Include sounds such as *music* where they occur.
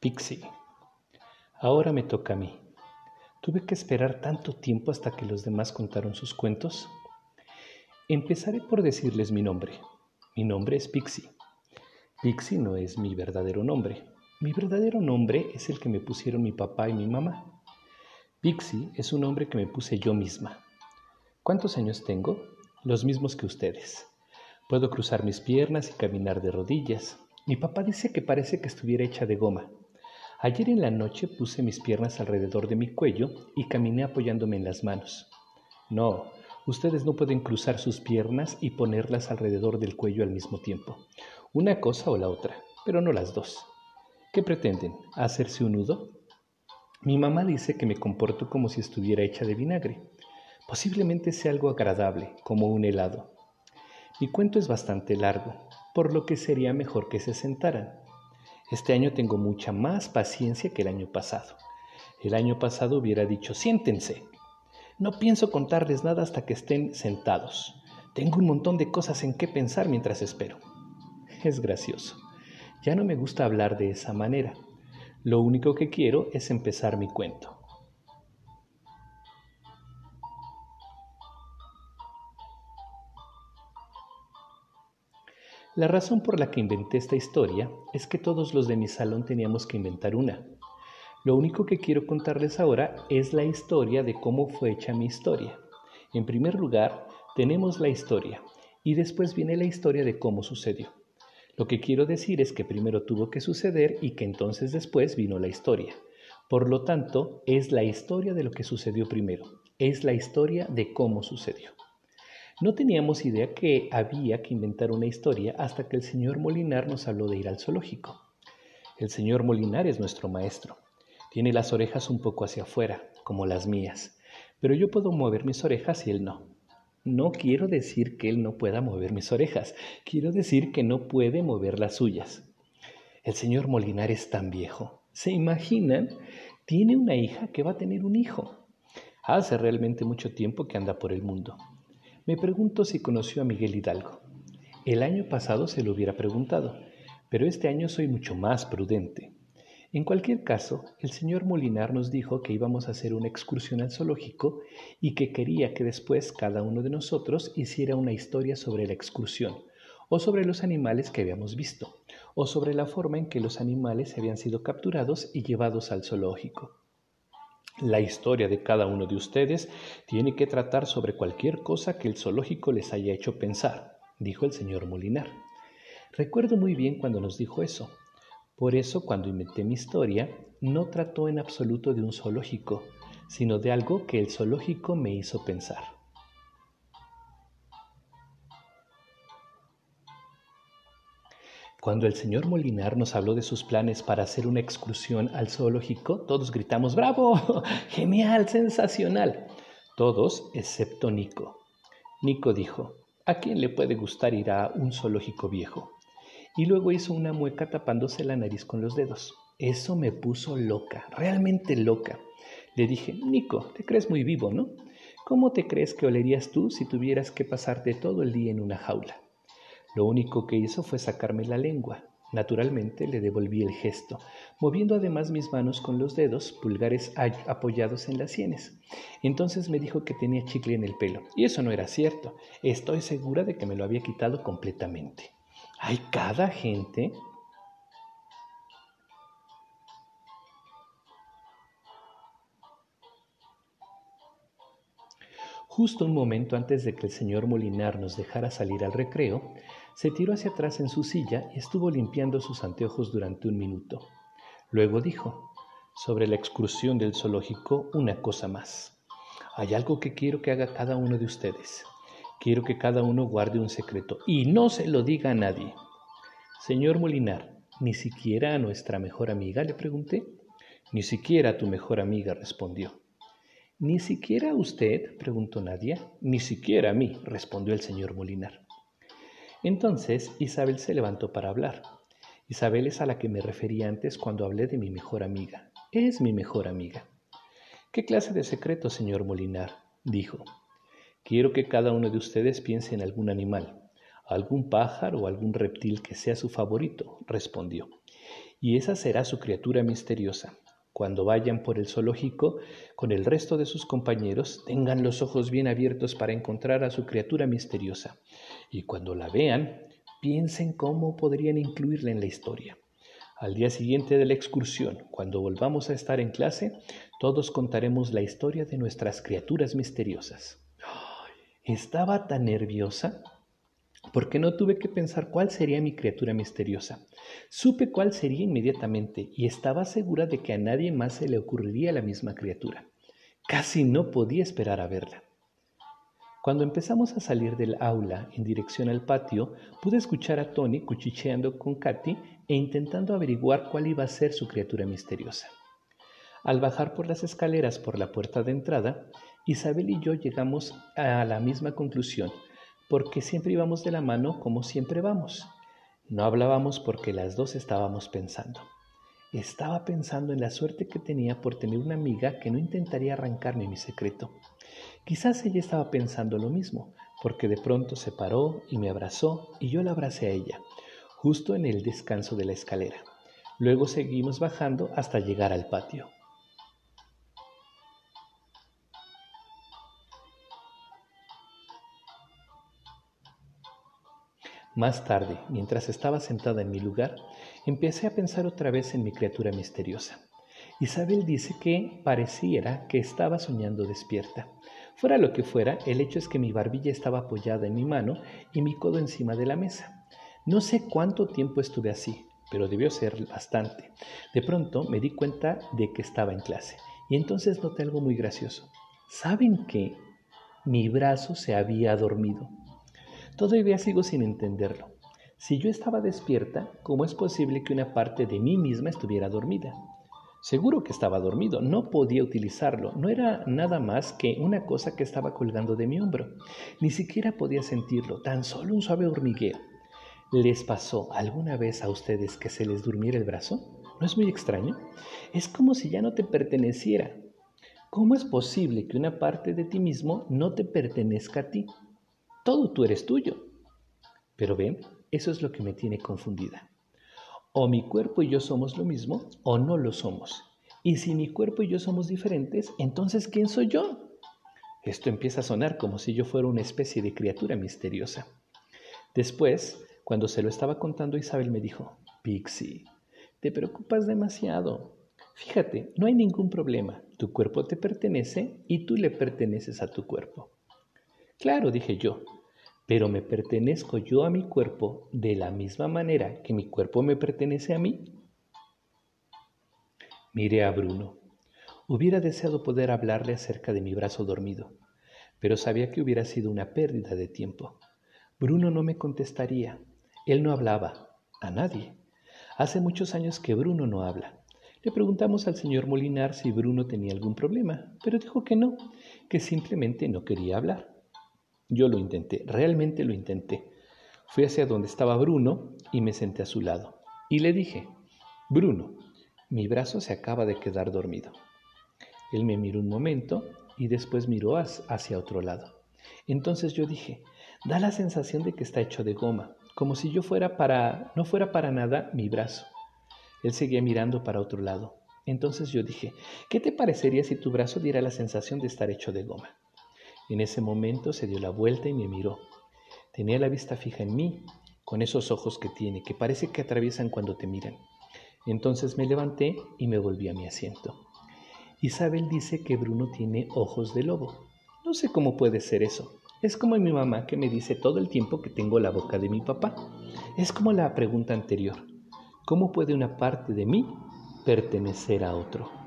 Pixie. Ahora me toca a mí. Tuve que esperar tanto tiempo hasta que los demás contaron sus cuentos. Empezaré por decirles mi nombre. Mi nombre es Pixie. Pixie no es mi verdadero nombre. Mi verdadero nombre es el que me pusieron mi papá y mi mamá. Pixie es un nombre que me puse yo misma. ¿Cuántos años tengo? Los mismos que ustedes. Puedo cruzar mis piernas y caminar de rodillas. Mi papá dice que parece que estuviera hecha de goma. Ayer en la noche puse mis piernas alrededor de mi cuello y caminé apoyándome en las manos. No, ustedes no pueden cruzar sus piernas y ponerlas alrededor del cuello al mismo tiempo. Una cosa o la otra, pero no las dos. ¿Qué pretenden? ¿Hacerse un nudo? Mi mamá dice que me comporto como si estuviera hecha de vinagre. Posiblemente sea algo agradable, como un helado. Mi cuento es bastante largo, por lo que sería mejor que se sentaran. Este año tengo mucha más paciencia que el año pasado. El año pasado hubiera dicho, siéntense. No pienso contarles nada hasta que estén sentados. Tengo un montón de cosas en qué pensar mientras espero. Es gracioso. Ya no me gusta hablar de esa manera. Lo único que quiero es empezar mi cuento. La razón por la que inventé esta historia es que todos los de mi salón teníamos que inventar una. Lo único que quiero contarles ahora es la historia de cómo fue hecha mi historia. En primer lugar, tenemos la historia y después viene la historia de cómo sucedió. Lo que quiero decir es que primero tuvo que suceder y que entonces después vino la historia. Por lo tanto, es la historia de lo que sucedió primero, es la historia de cómo sucedió. No teníamos idea que había que inventar una historia hasta que el señor Molinar nos habló de ir al zoológico. El señor Molinar es nuestro maestro. Tiene las orejas un poco hacia afuera, como las mías, pero yo puedo mover mis orejas y él no. No quiero decir que él no pueda mover mis orejas, quiero decir que no puede mover las suyas. El señor Molinar es tan viejo. ¿Se imaginan? Tiene una hija que va a tener un hijo. Hace realmente mucho tiempo que anda por el mundo. Me pregunto si conoció a Miguel Hidalgo. El año pasado se lo hubiera preguntado, pero este año soy mucho más prudente. En cualquier caso, el señor Molinar nos dijo que íbamos a hacer una excursión al zoológico y que quería que después cada uno de nosotros hiciera una historia sobre la excursión, o sobre los animales que habíamos visto, o sobre la forma en que los animales habían sido capturados y llevados al zoológico. La historia de cada uno de ustedes tiene que tratar sobre cualquier cosa que el zoológico les haya hecho pensar, dijo el señor Molinar. Recuerdo muy bien cuando nos dijo eso. Por eso, cuando inventé mi historia, no trató en absoluto de un zoológico, sino de algo que el zoológico me hizo pensar. Cuando el señor Molinar nos habló de sus planes para hacer una excursión al zoológico, todos gritamos, ¡Bravo! *laughs* ¡Genial! ¡Sensacional! Todos excepto Nico. Nico dijo, ¿a quién le puede gustar ir a un zoológico viejo? Y luego hizo una mueca tapándose la nariz con los dedos. Eso me puso loca, realmente loca. Le dije, Nico, te crees muy vivo, ¿no? ¿Cómo te crees que olerías tú si tuvieras que pasarte todo el día en una jaula? Lo único que hizo fue sacarme la lengua. Naturalmente le devolví el gesto, moviendo además mis manos con los dedos, pulgares apoyados en las sienes. Entonces me dijo que tenía chicle en el pelo, y eso no era cierto. Estoy segura de que me lo había quitado completamente. Hay cada gente Justo un momento antes de que el señor Molinar nos dejara salir al recreo, se tiró hacia atrás en su silla y estuvo limpiando sus anteojos durante un minuto. Luego dijo, sobre la excursión del zoológico, una cosa más. Hay algo que quiero que haga cada uno de ustedes. Quiero que cada uno guarde un secreto y no se lo diga a nadie. Señor Molinar, ¿ni siquiera a nuestra mejor amiga? le pregunté. Ni siquiera a tu mejor amiga, respondió. ¿Ni siquiera a usted? preguntó Nadia. Ni siquiera a mí, respondió el señor Molinar. Entonces Isabel se levantó para hablar. Isabel es a la que me refería antes cuando hablé de mi mejor amiga. Es mi mejor amiga. ¿Qué clase de secreto, señor Molinar? dijo. Quiero que cada uno de ustedes piense en algún animal, algún pájaro o algún reptil que sea su favorito, respondió. y esa será su criatura misteriosa. Cuando vayan por el zoológico con el resto de sus compañeros, tengan los ojos bien abiertos para encontrar a su criatura misteriosa. Y cuando la vean, piensen cómo podrían incluirla en la historia. Al día siguiente de la excursión, cuando volvamos a estar en clase, todos contaremos la historia de nuestras criaturas misteriosas. Estaba tan nerviosa porque no tuve que pensar cuál sería mi criatura misteriosa. Supe cuál sería inmediatamente y estaba segura de que a nadie más se le ocurriría la misma criatura. Casi no podía esperar a verla. Cuando empezamos a salir del aula en dirección al patio, pude escuchar a Tony cuchicheando con Katy e intentando averiguar cuál iba a ser su criatura misteriosa. Al bajar por las escaleras por la puerta de entrada, Isabel y yo llegamos a la misma conclusión, porque siempre íbamos de la mano como siempre vamos. No hablábamos porque las dos estábamos pensando. Estaba pensando en la suerte que tenía por tener una amiga que no intentaría arrancarme mi secreto. Quizás ella estaba pensando lo mismo, porque de pronto se paró y me abrazó y yo la abracé a ella, justo en el descanso de la escalera. Luego seguimos bajando hasta llegar al patio. Más tarde, mientras estaba sentada en mi lugar, empecé a pensar otra vez en mi criatura misteriosa. Isabel dice que pareciera que estaba soñando despierta. Fuera lo que fuera, el hecho es que mi barbilla estaba apoyada en mi mano y mi codo encima de la mesa. No sé cuánto tiempo estuve así, pero debió ser bastante. De pronto me di cuenta de que estaba en clase y entonces noté algo muy gracioso. ¿Saben qué? Mi brazo se había dormido. Todavía sigo sin entenderlo. Si yo estaba despierta, ¿cómo es posible que una parte de mí misma estuviera dormida? Seguro que estaba dormido, no podía utilizarlo, no era nada más que una cosa que estaba colgando de mi hombro. Ni siquiera podía sentirlo, tan solo un suave hormigueo. ¿Les pasó alguna vez a ustedes que se les durmiera el brazo? ¿No es muy extraño? Es como si ya no te perteneciera. ¿Cómo es posible que una parte de ti mismo no te pertenezca a ti? Todo tú eres tuyo. Pero ven, eso es lo que me tiene confundida. O mi cuerpo y yo somos lo mismo o no lo somos. Y si mi cuerpo y yo somos diferentes, entonces ¿quién soy yo? Esto empieza a sonar como si yo fuera una especie de criatura misteriosa. Después, cuando se lo estaba contando, Isabel me dijo, Pixie, te preocupas demasiado. Fíjate, no hay ningún problema. Tu cuerpo te pertenece y tú le perteneces a tu cuerpo. Claro, dije yo, pero me pertenezco yo a mi cuerpo de la misma manera que mi cuerpo me pertenece a mí. Miré a Bruno. Hubiera deseado poder hablarle acerca de mi brazo dormido, pero sabía que hubiera sido una pérdida de tiempo. Bruno no me contestaría. Él no hablaba a nadie. Hace muchos años que Bruno no habla. Le preguntamos al señor Molinar si Bruno tenía algún problema, pero dijo que no, que simplemente no quería hablar. Yo lo intenté, realmente lo intenté. Fui hacia donde estaba Bruno y me senté a su lado. Y le dije, Bruno, mi brazo se acaba de quedar dormido. Él me miró un momento y después miró hacia otro lado. Entonces yo dije, da la sensación de que está hecho de goma, como si yo fuera para, no fuera para nada mi brazo. Él seguía mirando para otro lado. Entonces yo dije, ¿qué te parecería si tu brazo diera la sensación de estar hecho de goma? En ese momento se dio la vuelta y me miró. Tenía la vista fija en mí, con esos ojos que tiene, que parece que atraviesan cuando te miran. Entonces me levanté y me volví a mi asiento. Isabel dice que Bruno tiene ojos de lobo. No sé cómo puede ser eso. Es como mi mamá que me dice todo el tiempo que tengo la boca de mi papá. Es como la pregunta anterior. ¿Cómo puede una parte de mí pertenecer a otro?